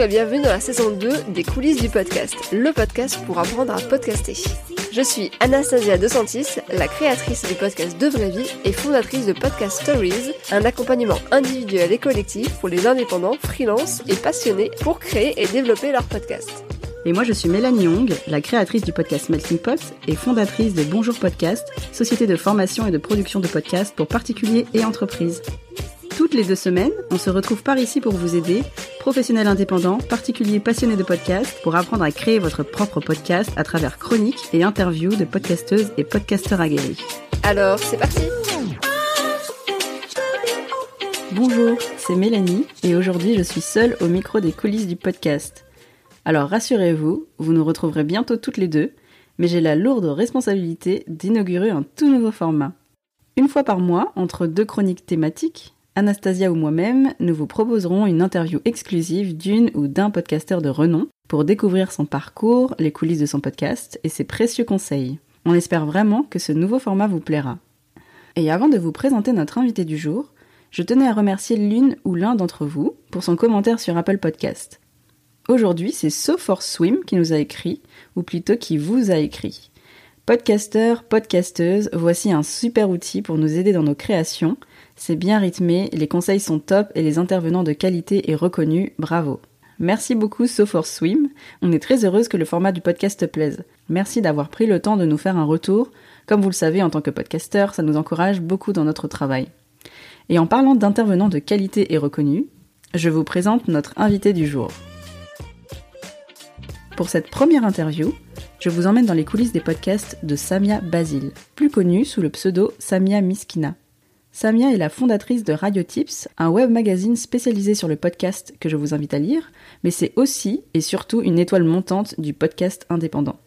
et bienvenue dans la saison 2 des coulisses du podcast, le podcast pour apprendre à podcaster. Je suis Anastasia DeSantis, la créatrice du podcast De Vraie Vie et fondatrice de Podcast Stories, un accompagnement individuel et collectif pour les indépendants, freelance et passionnés pour créer et développer leur podcast. Et moi, je suis Mélanie Young, la créatrice du podcast Melting Pot et fondatrice de Bonjour Podcast, société de formation et de production de podcasts pour particuliers et entreprises. Toutes les deux semaines, on se retrouve par ici pour vous aider, professionnels indépendants, particuliers passionnés de podcasts, pour apprendre à créer votre propre podcast à travers chroniques et interviews de podcasteuses et podcasteurs aguerris. Alors, c'est parti Bonjour, c'est Mélanie et aujourd'hui je suis seule au micro des coulisses du podcast. Alors rassurez-vous, vous nous retrouverez bientôt toutes les deux, mais j'ai la lourde responsabilité d'inaugurer un tout nouveau format. Une fois par mois, entre deux chroniques thématiques, Anastasia ou moi-même, nous vous proposerons une interview exclusive d'une ou d'un podcasteur de renom pour découvrir son parcours, les coulisses de son podcast et ses précieux conseils. On espère vraiment que ce nouveau format vous plaira. Et avant de vous présenter notre invité du jour, je tenais à remercier l'une ou l'un d'entre vous pour son commentaire sur Apple Podcast. Aujourd'hui, c'est So Swim qui nous a écrit, ou plutôt qui vous a écrit. Podcasteur, podcasteuse, voici un super outil pour nous aider dans nos créations c'est bien rythmé, les conseils sont top et les intervenants de qualité est reconnu, bravo. Merci beaucoup So for Swim, on est très heureuse que le format du podcast te plaise. Merci d'avoir pris le temps de nous faire un retour. Comme vous le savez, en tant que podcasteur, ça nous encourage beaucoup dans notre travail. Et en parlant d'intervenants de qualité et reconnus, je vous présente notre invité du jour. Pour cette première interview, je vous emmène dans les coulisses des podcasts de Samia Basile, plus connue sous le pseudo Samia Miskina. Samia est la fondatrice de Radio Tips, un web magazine spécialisé sur le podcast que je vous invite à lire, mais c'est aussi et surtout une étoile montante du podcast indépendant.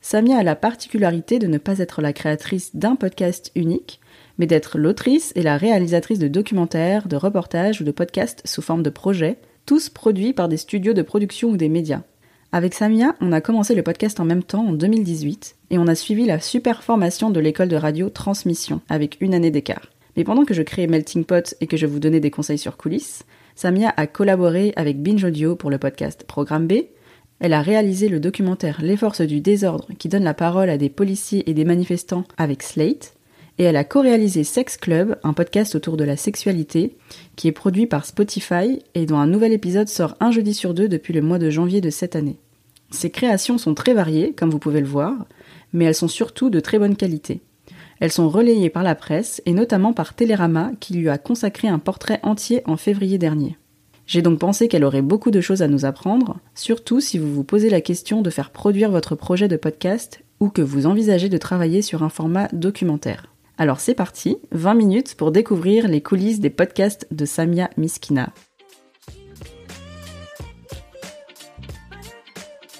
Samia a la particularité de ne pas être la créatrice d'un podcast unique, mais d'être l'autrice et la réalisatrice de documentaires, de reportages ou de podcasts sous forme de projets, tous produits par des studios de production ou des médias. Avec Samia, on a commencé le podcast en même temps en 2018 et on a suivi la super formation de l'école de radio Transmission avec une année d'écart. Mais pendant que je créais Melting Pot et que je vous donnais des conseils sur coulisses, Samia a collaboré avec Binge Audio pour le podcast Programme B. Elle a réalisé le documentaire Les forces du désordre qui donne la parole à des policiers et des manifestants avec Slate. Et elle a co-réalisé Sex Club, un podcast autour de la sexualité, qui est produit par Spotify et dont un nouvel épisode sort un jeudi sur deux depuis le mois de janvier de cette année. Ses créations sont très variées, comme vous pouvez le voir, mais elles sont surtout de très bonne qualité. Elles sont relayées par la presse et notamment par Télérama qui lui a consacré un portrait entier en février dernier. J'ai donc pensé qu'elle aurait beaucoup de choses à nous apprendre, surtout si vous vous posez la question de faire produire votre projet de podcast ou que vous envisagez de travailler sur un format documentaire. Alors c'est parti, 20 minutes pour découvrir les coulisses des podcasts de Samia Miskina.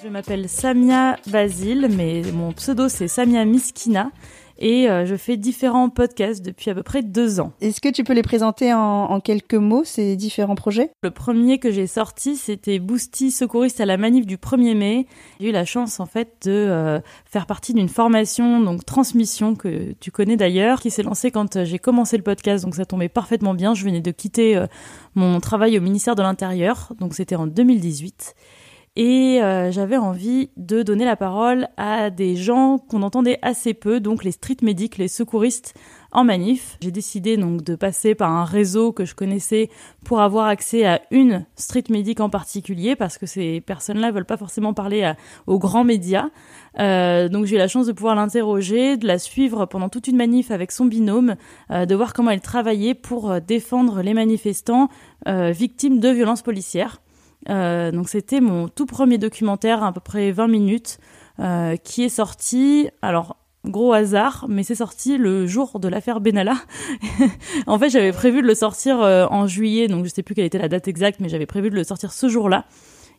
Je m'appelle Samia Basile, mais mon pseudo c'est Samia Miskina et euh, je fais différents podcasts depuis à peu près deux ans. Est-ce que tu peux les présenter en, quelques mots, ces différents projets? Le premier que j'ai sorti, c'était Boosty secouriste à la manif du 1er mai. J'ai eu la chance en fait de euh, faire partie d'une formation, donc transmission, que tu connais d'ailleurs, qui s'est lancée quand euh, j'ai commencé le podcast, donc ça tombait parfaitement bien. Je venais de quitter mon travail au ministère de l'Intérieur, donc c'était en 2018 et euh, j'avais envie de donner la parole à des gens qu'on entendait assez peu, donc les street medics, les secouristes en manif. J'ai décidé donc de passer par un réseau que je connaissais pour avoir accès à une street medic en particulier parce que ces personnes-là veulent pas forcément parler aux grands médias. Euh, donc j'ai eu la chance de pouvoir l'interroger, de la suivre pendant toute une manif avec son binôme, euh, de voir comment elle travaillait pour défendre les manifestants victimes de violences policières. Euh, donc c'était mon tout premier documentaire, à peu près 20 minutes, euh, qui est sorti. Alors gros hasard, mais c'est sorti le jour de l'affaire Benalla. en fait, j'avais prévu de le sortir euh, en juillet, donc je sais plus quelle était la date exacte, mais j'avais prévu de le sortir ce jour-là.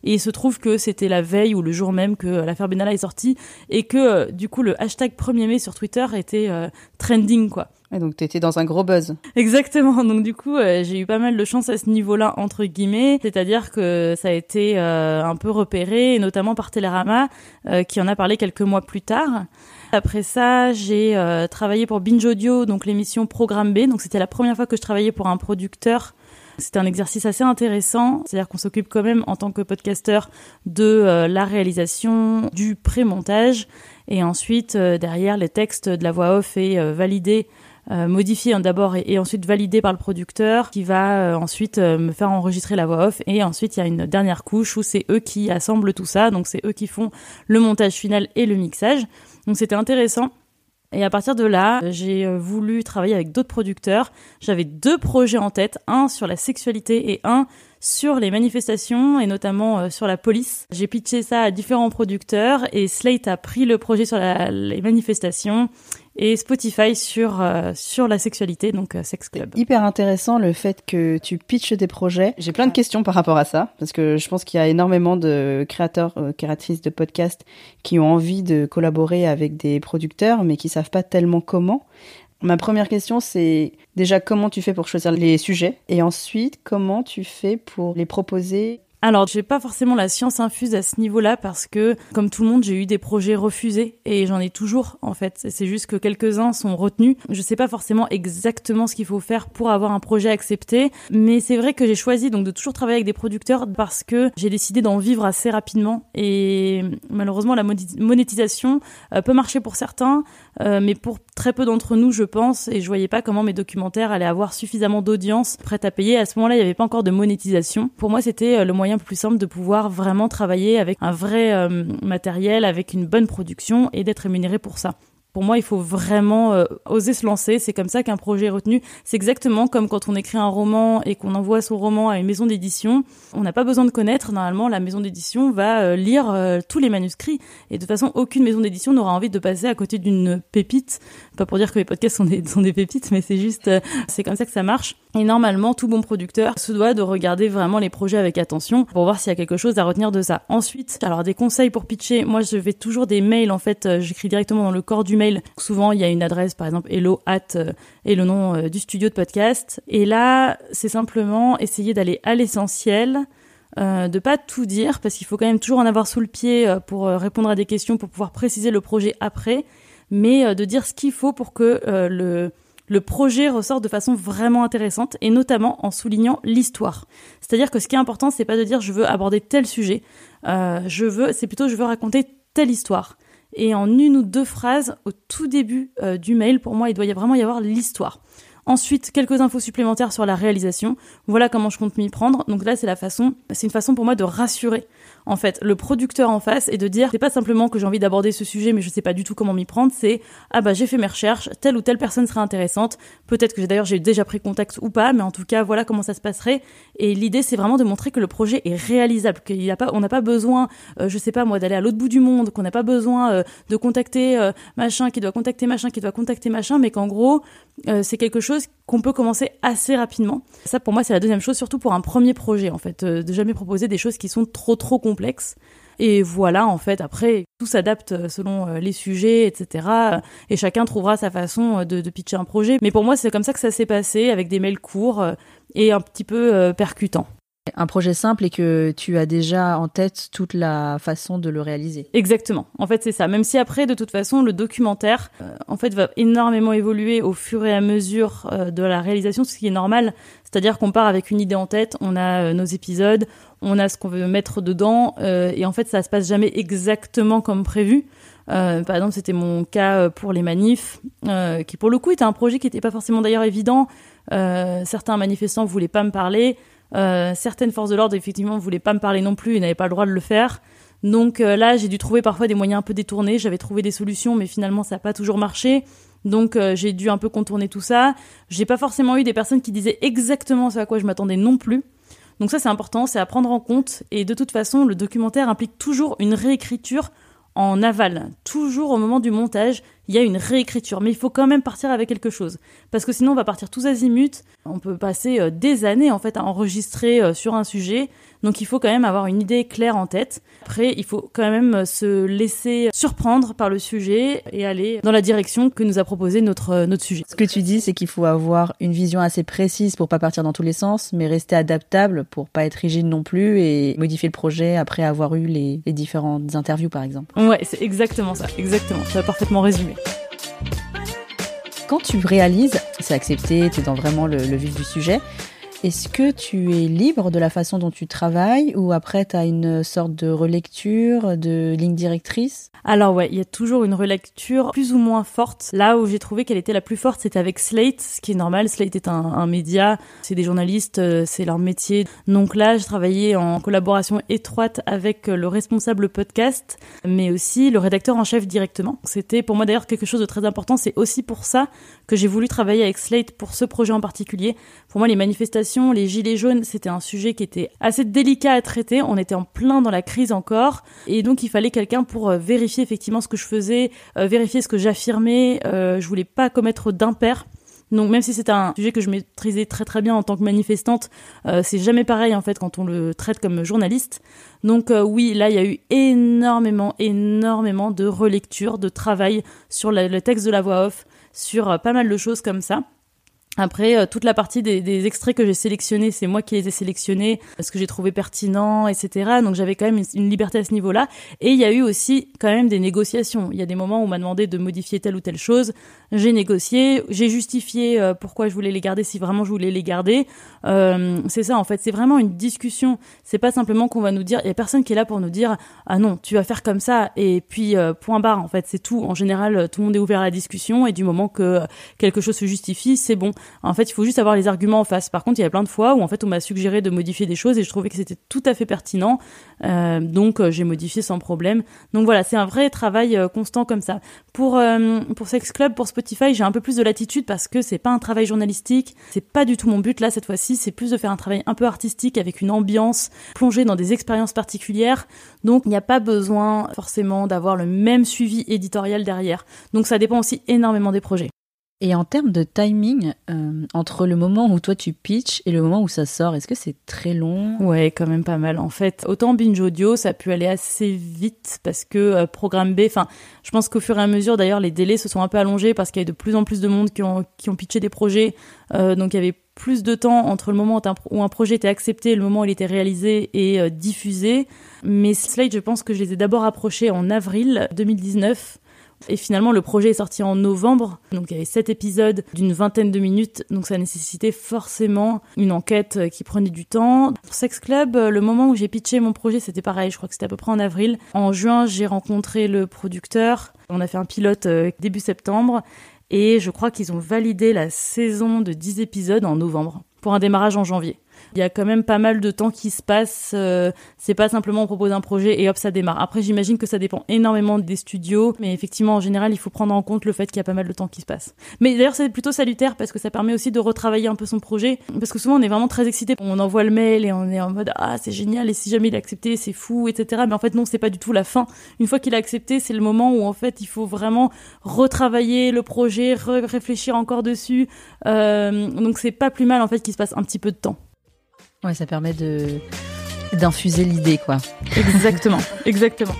Et il se trouve que c'était la veille ou le jour même que l'affaire Benalla est sortie et que du coup le hashtag 1er mai sur Twitter était trending quoi. Et donc tu étais dans un gros buzz. Exactement. Donc du coup, euh, j'ai eu pas mal de chance à ce niveau-là entre guillemets, c'est-à-dire que ça a été euh, un peu repéré, et notamment par Télérama, euh, qui en a parlé quelques mois plus tard. Après ça, j'ai travaillé pour Binge Audio, donc l'émission Programme B. Donc c'était la première fois que je travaillais pour un producteur C'était un exercice assez intéressant, c'est-à-dire qu'on s'occupe quand même en tant que podcasteur de euh, la réalisation, du pré-montage, et ensuite derrière les textes de la voix off est validé euh, modifié d'abord et, ensuite validé par le producteur qui va ensuite me faire enregistrer la voix off et ensuite il y a une dernière couche où c'est eux qui assemblent tout ça donc c'est eux qui font le montage final et le mixage. Donc c'était intéressant et à partir de là, j'ai euh, voulu travailler avec d'autres producteurs. J'avais deux projets en tête, un sur la sexualité et un sur les manifestations et notamment euh, sur la police. J'ai pitché ça à différents producteurs et Slate a pris le projet sur les manifestations et Spotify sur euh, sur la sexualité, donc euh, Sex Club. Hyper intéressant le fait que tu pitches des projets. J'ai plein de questions par rapport à ça parce que je pense qu'il y a énormément de créateurs, euh, créatrices de podcasts qui ont envie de collaborer avec des producteurs, mais qui savent pas tellement comment. Ma première question, c'est déjà comment tu fais pour choisir les sujets et ensuite comment tu fais pour les proposer alors, j'ai pas forcément la science infuse à ce niveau-là parce que, comme tout le monde, j'ai eu des projets refusés et j'en ai toujours, en fait. C'est juste que quelques-uns sont retenus. Je sais pas forcément exactement ce qu'il faut faire pour avoir un projet accepté, mais c'est vrai que j'ai choisi donc de toujours travailler avec des producteurs parce que j'ai décidé d'en vivre assez rapidement et malheureusement la monétisation euh, peut marcher pour certains, euh, mais pour très peu d'entre nous, je pense, et je voyais pas comment mes documentaires allaient avoir suffisamment d'audience prête à payer. À ce moment-là, il n'y avait pas encore de monétisation. Pour moi, c'était euh, le moyen plus simple de pouvoir vraiment travailler avec un vrai euh, matériel, avec une bonne production et d'être rémunéré pour ça. Pour moi, il faut vraiment euh, oser se lancer. C'est comme ça qu'un projet est retenu. C'est exactement comme quand on écrit un roman et qu'on envoie son roman à une maison d'édition. On n'a pas besoin de connaître. Normalement, la maison d'édition va euh, lire euh, tous les manuscrits. Et de toute façon, aucune maison d'édition n'aura envie de passer à côté d'une pépite. Pas pour dire que les podcasts sont des, sont des pépites, mais c'est juste, c'est comme ça que ça marche. Et normalement, tout bon producteur se doit de regarder vraiment les projets avec attention pour voir s'il y a quelque chose à retenir de ça. Ensuite, alors des conseils pour pitcher. Moi, je fais toujours des mails. En fait, j'écris directement dans le corps du mail Souvent, il y a une adresse, par exemple, hello at euh, et le nom euh, du studio de podcast. Et là, c'est simplement essayer d'aller à l'essentiel. Euh, de pas tout dire parce qu'il faut quand même toujours en avoir sous le pied pour répondre à des questions pour pouvoir préciser le projet après mais de dire ce qu'il faut pour que le le projet ressort de façon vraiment intéressante et notamment en soulignant l'histoire. C'est-à-dire que ce qui est important, c'est pas de dire je veux aborder tel sujet, je veux, c'est plutôt je veux raconter telle histoire et en une ou deux phrases au tout début euh, du mail, pour moi, il doit y vraiment y avoir l'histoire. Ensuite, quelques infos supplémentaires sur la réalisation. Voilà comment je compte m'y prendre. Donc là, c'est la façon, c'est une façon pour moi de rassurer en fait le producteur en face et de dire c'est pas simplement que j'ai envie d'aborder ce sujet mais je sais pas du tout comment m'y prendre, c'est ah bah j'ai fait mes recherches, telle ou telle personne serait intéressante, peut-être que d'ailleurs j'ai déjà pris contact ou pas, mais en tout cas voilà comment ça se passerait. Et l'idée c'est vraiment de montrer que le projet est réalisable, qu'il a pas, on n'a pas besoin, euh, je sais pas moi, d'aller à l'autre bout du monde, qu'on n'a pas besoin euh, de contacter euh, machin qui doit contacter machin qui doit contacter machin, mais qu'en gros c'est quelque chose qu'on peut commencer assez rapidement. Ça pour moi c'est la deuxième chose, surtout pour un premier projet en fait, de jamais proposer des choses qui sont trop trop complexe. Et voilà, en fait, après, tout s'adapte selon euh, les sujets, etc. Et chacun trouvera sa façon euh, de, de pitcher un projet. Mais pour moi, c'est comme ça que ça s'est passé, avec des mails courts euh, et un petit peu percutants. Un projet simple et que tu as déjà en tête toute la façon de le réaliser. Exactement. En fait, c'est ça. Même si après, de toute façon, le documentaire, en fait, va énormément évoluer au fur et à mesure de la réalisation, ce qui est normal. C'est-à-dire qu'on part avec une idée en tête, on a nos épisodes, on a ce qu'on veut mettre dedans, euh, et en fait, ça se passe jamais exactement comme prévu. Euh, par exemple, c'était mon cas euh, pour les manifs, qui pour le coup était un projet qui n'était pas forcément d'ailleurs évident. certains manifestants voulaient pas me parler, certaines forces de l'ordre effectivement voulaient pas me parler non plus, ils n'avaient pas le droit de le faire. Donc là, j'ai dû trouver parfois des moyens un peu détournés. J'avais trouvé des solutions, mais finalement, ça n'a pas toujours marché. Donc j'ai dû un peu contourner tout ça. J'ai pas forcément eu des personnes qui disaient exactement ce à quoi je m'attendais non plus. Donc ça c'est important, c'est à prendre en compte. Et de toute façon, le documentaire implique toujours une réécriture en aval. Toujours au moment du montage, il y a une réécriture. Mais il faut quand même partir avec quelque chose. Parce que sinon on va partir tous azimuts. On peut passer euh, des années en fait à enregistrer euh, sur un sujet. Donc il faut quand même avoir une idée claire en tête. Après, il faut quand même se laisser surprendre par le sujet et aller dans la direction que nous a proposé notre, euh, notre sujet. Ce que tu dis, c'est qu'il faut avoir une vision assez précise pour pas partir dans tous les sens, mais rester adaptable pour pas être rigide non plus et modifier le projet après avoir eu les, les différentes interviews par exemple. Ouais, c'est exactement ça, exactement. Tu as parfaitement résumé. Quand tu réalises, c'est accepté, tu es dans vraiment le, le vif du sujet, Est-ce que tu es libre de la façon dont tu travailles ou après tu as une sorte de relecture, de ligne directrice? Alors ouais, il y a toujours une relecture plus ou moins forte. Là où j'ai trouvé qu'elle était la plus forte, c'était avec Slate, ce qui est normal. Slate est un, média, c'est des journalistes, euh, c'est leur métier. Donc là, je travaillais en collaboration étroite avec le responsable podcast, mais aussi le rédacteur en chef directement. C'était pour moi d'ailleurs quelque chose de très important. C'est aussi pour ça que j'ai voulu travailler avec Slate pour ce projet en particulier. Pour moi, les manifestations, les gilets jaunes, c'était un sujet qui était assez délicat à traiter. On était en plein dans la crise encore, et donc il fallait quelqu'un pour euh, vérifier effectivement ce que je faisais, euh, vérifier ce que j'affirmais. Euh, je voulais pas commettre d'impair. Donc même si c'est un sujet que je maîtrisais très très bien en tant que manifestante, c'est jamais pareil en fait quand on le traite comme journaliste. Donc oui, là il y a eu énormément, énormément de relecture, de travail sur le, texte de la voix off, sur pas mal de choses comme ça. Après, euh, toute la partie des, des extraits que j'ai sélectionnés, c'est moi qui les ai sélectionnés, ce que j'ai trouvé pertinent, etc. Donc j'avais quand même une, liberté à ce niveau-là. Et il y a eu aussi quand même des négociations. Il y a des moments où on m'a demandé de modifier telle ou telle chose. J'ai négocié, j'ai justifié euh, pourquoi je voulais les garder, si vraiment je voulais les garder. Euh, c'est ça en fait, c'est vraiment une discussion. C'est pas simplement qu'on va nous dire, il y a personne qui est là pour nous dire ah non, tu vas faire comme ça et puis euh, point barre. En fait, c'est tout. En général, tout le monde est ouvert à la discussion et du moment que quelque chose se justifie, c'est bon. En fait, il faut juste avoir les arguments en face. Par contre, il y a plein de fois où en fait on m'a suggéré de modifier des choses et je trouvais que c'était tout à fait pertinent. Euh, donc euh, j'ai modifié sans problème. Donc voilà, c'est un vrai travail euh, constant comme ça. Pour pour Sex Club, pour Spotify, j'ai un peu plus de latitude parce que c'est pas un travail journalistique, c'est pas du tout mon but là cette fois-ci, c'est plus de faire un travail un peu artistique avec une ambiance, plongée dans des expériences particulières. Donc il n'y a pas besoin forcément d'avoir le même suivi éditorial derrière. Donc ça dépend aussi énormément des projets. Et en termes de timing, euh, entre le moment où toi tu pitches et le moment où ça sort, est-ce que c'est très long? Ouais, quand même pas mal. En fait, autant binge audio, ça a pu aller assez vite parce que euh, programme B, enfin, je pense qu'au fur et à mesure, d'ailleurs, les délais se sont un peu allongés parce qu'il y a de plus en plus de monde qui ont, qui ont pitché des projets. Euh, donc il y avait plus de temps entre le moment où un, projet était accepté et le moment où il était réalisé et diffusé. Mais Slate, je pense que je les ai d'abord approchés en avril 2019 et finalement, le projet est sorti en novembre. Donc, il y avait sept épisodes d'une vingtaine de minutes. Donc, ça nécessitait forcément une enquête euh, qui prenait du temps. Pour Sex Club, euh, le moment où j'ai pitché mon projet, c'était pareil. Je crois que c'était à peu près en avril. En juin, j'ai rencontré le producteur. On a fait un pilote euh, début septembre. Et je crois qu'ils ont validé la saison de 10 épisodes en novembre pour un démarrage en janvier. Il y a quand même pas mal de temps qui se passe. Euh, c'est pas simplement on propose un projet et hop ça démarre. Après j'imagine que ça dépend énormément des studios, mais effectivement en général il faut prendre en compte le fait qu'il y a pas mal de temps qui se passe. Mais d'ailleurs c'est plutôt salutaire parce que ça permet aussi de retravailler un peu son projet. Parce que souvent on est vraiment très excité. On envoie le mail et on est en mode ah c'est génial et si jamais il a accepté c'est fou etc. Mais en fait non c'est pas du tout la fin. Une fois qu'il a accepté c'est le moment où en fait il faut vraiment retravailler le projet, réfléchir encore dessus. Euh, donc c'est pas plus mal en fait qu'il se passe un petit peu de temps. Ouais, ça permet de d'infuser l'idée, quoi. Exactement, exactement.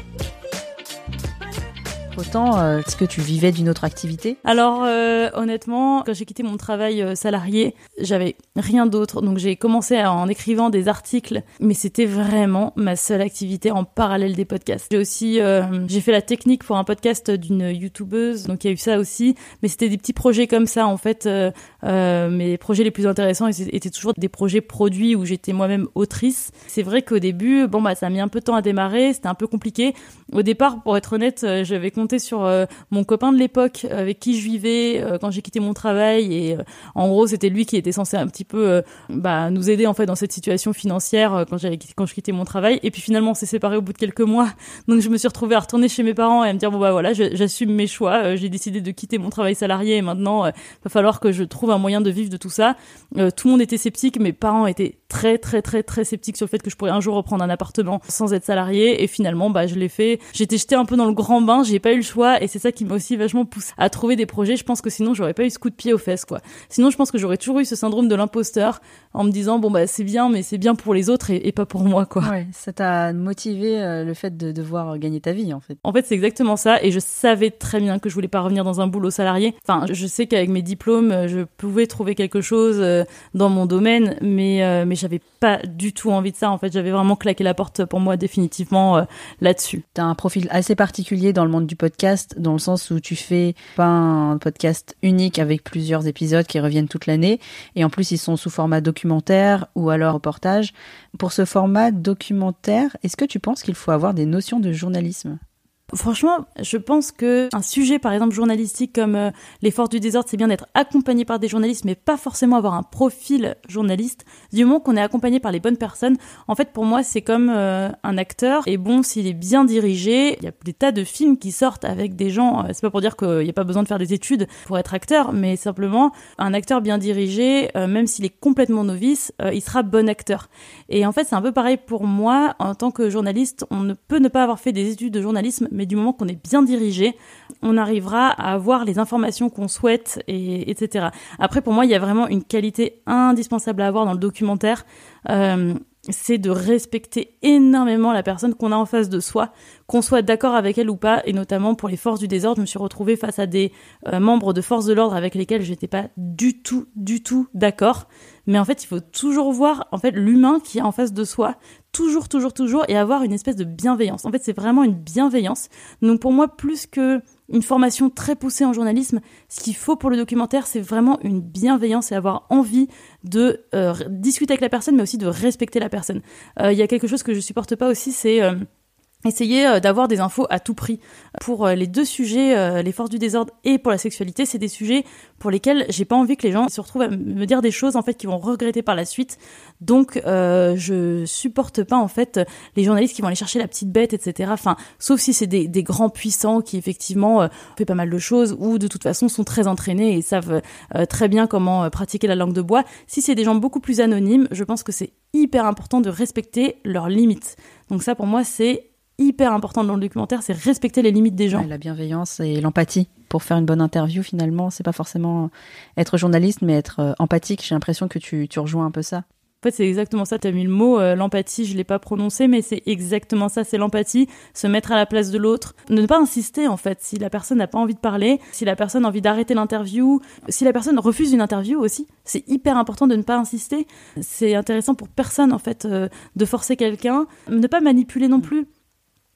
Autant, euh, est-ce que tu vivais d'une autre activité? Alors, euh, honnêtement, quand j'ai quitté mon travail euh, salarié, j'avais rien d'autre. Donc, j'ai commencé en écrivant des articles, mais c'était vraiment ma seule activité en parallèle des podcasts. J'ai aussi, euh, j'ai fait la technique pour un podcast d'une youtubeuse, donc il y a eu ça aussi. Mais c'était des petits projets comme ça, en fait. Mes projets les plus intéressants étaient toujours des projets produits où j'étais moi-même autrice. C'est vrai qu'au début, bon bah, ça a mis un peu de temps à démarrer, c'était un peu compliqué. Au départ, pour être honnête, j'avais sur euh, mon copain de l'époque avec qui je vivais euh, quand j'ai quitté mon travail. Et euh, en gros c'était lui qui était censé un petit peu bah, nous aider en fait dans cette situation financière quand j'avais quand je quittais mon travail. Et puis finalement on s'est séparés au bout de quelques mois. Donc je me suis retrouvée à retourner chez mes parents et à me dire bon bah voilà j'assume mes choix. J'ai décidé de quitter mon travail salarié et maintenant va falloir que je trouve un moyen de vivre de tout ça. Tout le monde était sceptique. Mes parents étaient très très très très sceptiques sur le fait que je pourrais un jour reprendre un appartement sans être salarié. Et finalement bah je l'ai fait. J'étais jetée un peu dans le grand bain. J'ai pas eu le choix et c'est ça qui m'a aussi vachement poussé à trouver des projets. Je pense que sinon j'aurais pas eu ce coup de pied aux fesses quoi. Sinon je pense que j'aurais toujours eu ce syndrome de l'imposteur en me disant bon bah c'est bien mais c'est bien pour les autres et, et pas pour moi quoi. Ouais ça t'a motivé euh, le fait de devoir gagner ta vie en fait. En fait c'est exactement ça et je savais très bien que je voulais pas revenir dans un boulot salarié. Enfin je sais qu'avec mes diplômes je pouvais trouver quelque chose euh, dans mon domaine mais euh, mais j'avais pas du tout envie de ça. En fait, j'avais vraiment claqué la porte pour moi définitivement euh, là-dessus. T'as un profil assez particulier dans le monde du podcast dans le sens où tu fais pas un podcast unique avec plusieurs épisodes qui reviennent toute l'année et en plus ils sont sous format documentaire ou alors reportage. Pour ce format documentaire, est-ce que tu penses qu'il faut avoir des notions de journalisme? Franchement, je pense que un sujet, par exemple journalistique comme euh, les forces du désordre, c'est bien d'être accompagné par des journalistes, mais pas forcément avoir un profil journaliste. Du moment qu'on est accompagné par les bonnes personnes, en fait, pour moi, c'est comme euh, un acteur. Et bon, s'il est bien dirigé, il y a des tas de films qui sortent avec des gens. Euh, c'est pas pour dire qu'il n'y a pas besoin de faire des études pour être acteur, mais simplement un acteur bien dirigé, même s'il est complètement novice, il sera bon acteur. Et en fait, c'est un peu pareil pour moi en tant que journaliste. On ne peut ne pas avoir fait des études de journalisme, mais du moment qu'on est bien dirigé, on arrivera à avoir les informations qu'on souhaite, et, etc. Après, pour moi, il y a vraiment une qualité indispensable à avoir dans le documentaire. Euh, c'est de respecter énormément la personne qu'on a en face de soi, qu'on soit d'accord avec elle ou pas, et notamment pour les forces du désordre, je me suis retrouvée face à des euh, membres de forces de l'ordre avec lesquels j'étais pas du tout, du tout d'accord. Mais en fait, il faut toujours voir en fait l'humain qui est en face de soi, toujours, toujours, toujours, et avoir une espèce de bienveillance. En fait, c'est vraiment une bienveillance. Donc pour moi, plus que une formation très poussée en journalisme, ce qu'il faut pour le documentaire, c'est vraiment une bienveillance et avoir envie de euh, discuter avec la personne, mais aussi de respecter la personne. Euh, il y a quelque chose que je supporte pas aussi, c'est euh, essayer euh, d'avoir des infos à tout prix. Pour euh, les deux sujets, euh, les forces du désordre et pour la sexualité, c'est des sujets pour lesquels j'ai pas envie que les gens se retrouvent à me dire des choses en fait qu'ils vont regretter par la suite. Donc euh, je supporte pas en fait les journalistes qui vont aller chercher la petite bête, etc. Enfin, sauf si c'est des, des, grands puissants qui effectivement euh, fait pas mal de choses ou de toute façon sont très entraînés et savent très bien comment pratiquer la langue de bois. Si c'est des gens beaucoup plus anonymes, je pense que c'est hyper important de respecter leurs limites. Donc ça pour moi c'est hyper important dans le documentaire, c'est respecter les limites des gens. la bienveillance et l'empathie. Pour faire une bonne interview, finalement, c'est pas forcément être journaliste, mais être euh, empathique. J'ai l'impression que tu, tu rejoins un peu ça. En fait, c'est exactement ça. Tu as mis le mot, euh, l'empathie, je l'ai pas prononcé, mais c'est exactement ça. C'est l'empathie, se mettre à la place de l'autre. Ne pas insister, en fait. Si la personne n'a pas envie de parler, si la personne a envie d'arrêter l'interview, si la personne refuse une interview aussi, c'est hyper important de ne pas insister. C'est intéressant pour personne, en fait, euh, de forcer quelqu'un. Ne pas manipuler non plus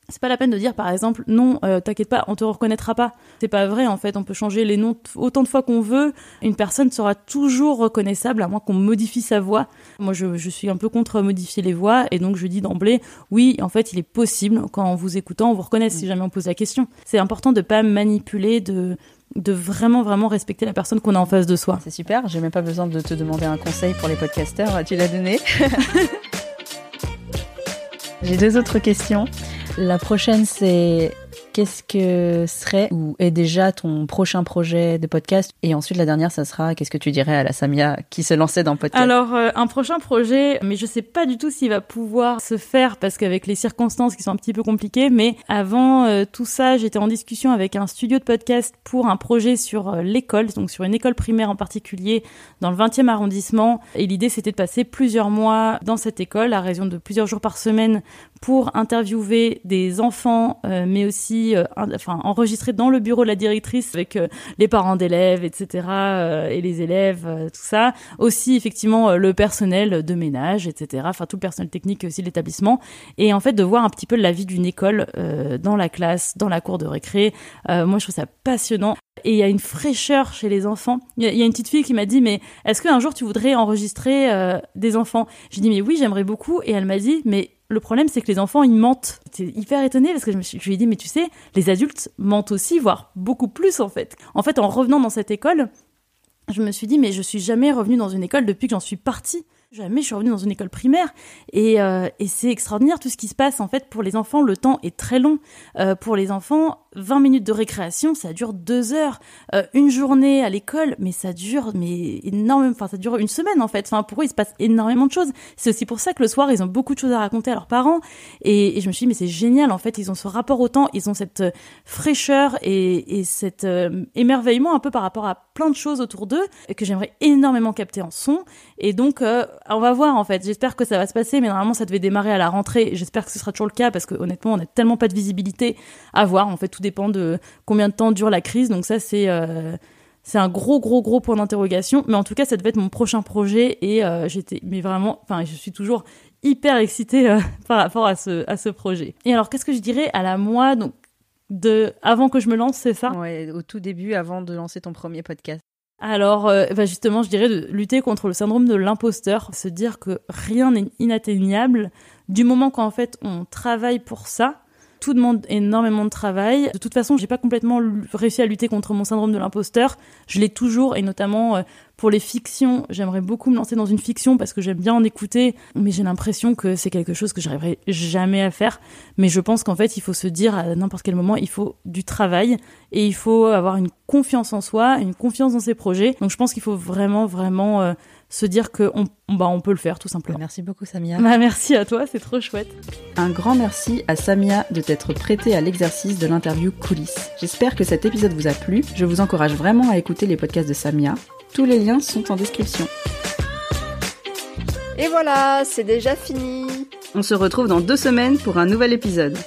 c'est pas la peine de dire par exemple non euh, t'inquiète pas on te reconnaîtra pas c'est pas vrai en fait on peut changer les noms autant de fois qu'on veut une personne sera toujours reconnaissable à moins qu'on modifie sa voix moi je, je, suis un peu contre modifier les voix et donc je dis d'emblée oui en fait il est possible qu'en vous écoutant on vous reconnaisse si jamais on pose la question c'est important de pas manipuler de de vraiment vraiment respecter la personne qu'on a en face de soi. C'est super, j'ai même pas besoin de te demander un conseil pour les podcasteurs, tu l'as donné. j'ai deux autres questions. La prochaine, c'est qu'est-ce que serait ou est déjà ton prochain projet de podcast? Et ensuite, la dernière, ça sera qu'est-ce que tu dirais à la Samia qui se lançait dans le podcast? Alors, euh, un prochain projet, mais je sais pas du tout s'il va pouvoir se faire parce qu'avec les circonstances qui sont un petit peu compliquées, mais avant euh, tout ça, j'étais en discussion avec un studio de podcast pour un projet sur euh, l'école, donc sur une école primaire en particulier dans le 20e arrondissement. Et l'idée, c'était de passer plusieurs mois dans cette école à raison de plusieurs jours par semaine pour interviewer des enfants, mais aussi euh, enfin enregistré dans le bureau de la directrice avec euh, les parents d'élèves, etc. Euh, et les élèves, tout ça. Aussi effectivement le personnel de ménage, etc. Enfin tout le personnel technique aussi de l'établissement. Et en fait de voir un petit peu la vie d'une école dans la classe, dans la cour de récré. moi je trouve ça passionnant. Et il y a une fraîcheur chez les enfants. Il y, a une petite fille qui m'a dit, mais est-ce qu'un jour tu voudrais enregistrer des enfants? J'ai dit, mais oui, j'aimerais beaucoup. Et elle m'a dit, mais le problème, c'est que les enfants, ils mentent. J'étais hyper étonnée parce que je, me suis, je lui ai dit, mais tu sais, les adultes mentent aussi, voire beaucoup plus en fait. En fait, en revenant dans cette école, je me suis dit, mais je suis jamais revenue dans une école depuis que j'en suis partie. Jamais je suis revenue dans une école primaire et, euh, et c'est extraordinaire tout ce qui se passe en fait pour les enfants. Le temps est très long euh, pour les enfants. 20 minutes de récréation, ça dure deux heures. Euh, une journée à l'école, mais ça dure mais énormément. Enfin, ça dure une semaine en fait. Enfin, pour eux, il se passe énormément de choses. C'est aussi pour ça que le soir, ils ont beaucoup de choses à raconter à leurs parents. Et, et je me suis dit, mais c'est génial en fait. Ils ont ce rapport au temps, ils ont cette fraîcheur et, et cet émerveillement un peu par rapport à plein de choses autour d'eux que j'aimerais énormément capter en son. Et donc on va voir en fait. J'espère que ça va se passer, mais normalement ça devait démarrer à la rentrée. J'espère que ce sera toujours le cas parce que honnêtement, on n'a tellement pas de visibilité à voir. En fait, tout dépend de combien de temps dure la crise. Donc ça, c'est euh, c'est un gros gros gros point d'interrogation. Mais en tout cas, ça devait être mon prochain projet et euh, j'étais, mais vraiment, enfin, je suis toujours hyper excitée euh, par rapport à ce à ce projet. Et alors, qu'est-ce que je dirais à la moi Donc de avant que je me lance, c'est ça? Ouais, au tout début, avant de lancer ton premier podcast. Alors, euh, bah justement, je dirais de lutter contre le syndrome de l'imposteur, se dire que rien n'est inatteignable. Du moment qu'en fait on travaille pour ça tout demande énormément de travail. De toute façon, j'ai pas complètement réussi à lutter contre mon syndrome de l'imposteur. Je l'ai toujours, et notamment euh, pour les fictions. J'aimerais beaucoup me lancer dans une fiction parce que j'aime bien en écouter, mais j'ai l'impression que c'est quelque chose que j'arriverai jamais à faire. Mais je pense qu'en fait, il faut se dire à n'importe quel moment, il faut du travail et il faut avoir une confiance en soi, une confiance dans ses projets. Donc je pense qu'il faut vraiment, vraiment euh, se dire que on, bah, on peut le faire tout simplement. Merci beaucoup Samia. Bah, merci à toi, c'est trop chouette. Un grand merci à Samia de t'être prêtée à l'exercice de l'interview coulisses. J'espère que cet épisode vous a plu. Je vous encourage vraiment à écouter les podcasts de Samia. Tous les liens sont en description. Et voilà, c'est déjà fini. On se retrouve dans deux semaines pour un nouvel épisode.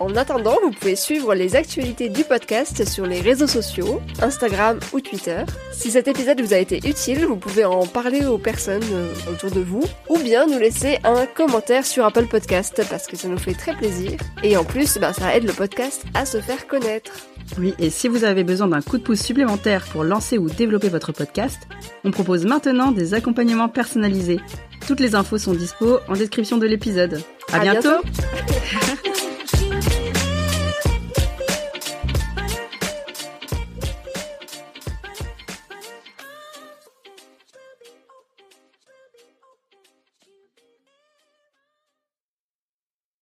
En attendant, vous pouvez suivre les actualités du podcast sur les réseaux sociaux, Instagram ou Twitter. Si cet épisode vous a été utile, vous pouvez en parler aux personnes euh, autour de vous, ou bien nous laisser un commentaire sur Apple Podcast parce que ça nous fait très plaisir. Et en plus, ben, ça aide le podcast à se faire connaître. Oui, et si vous avez besoin d'un coup de pouce supplémentaire pour lancer ou développer votre podcast, on propose maintenant des accompagnements personnalisés. Toutes les infos sont dispo en description de l'épisode. À, bientôt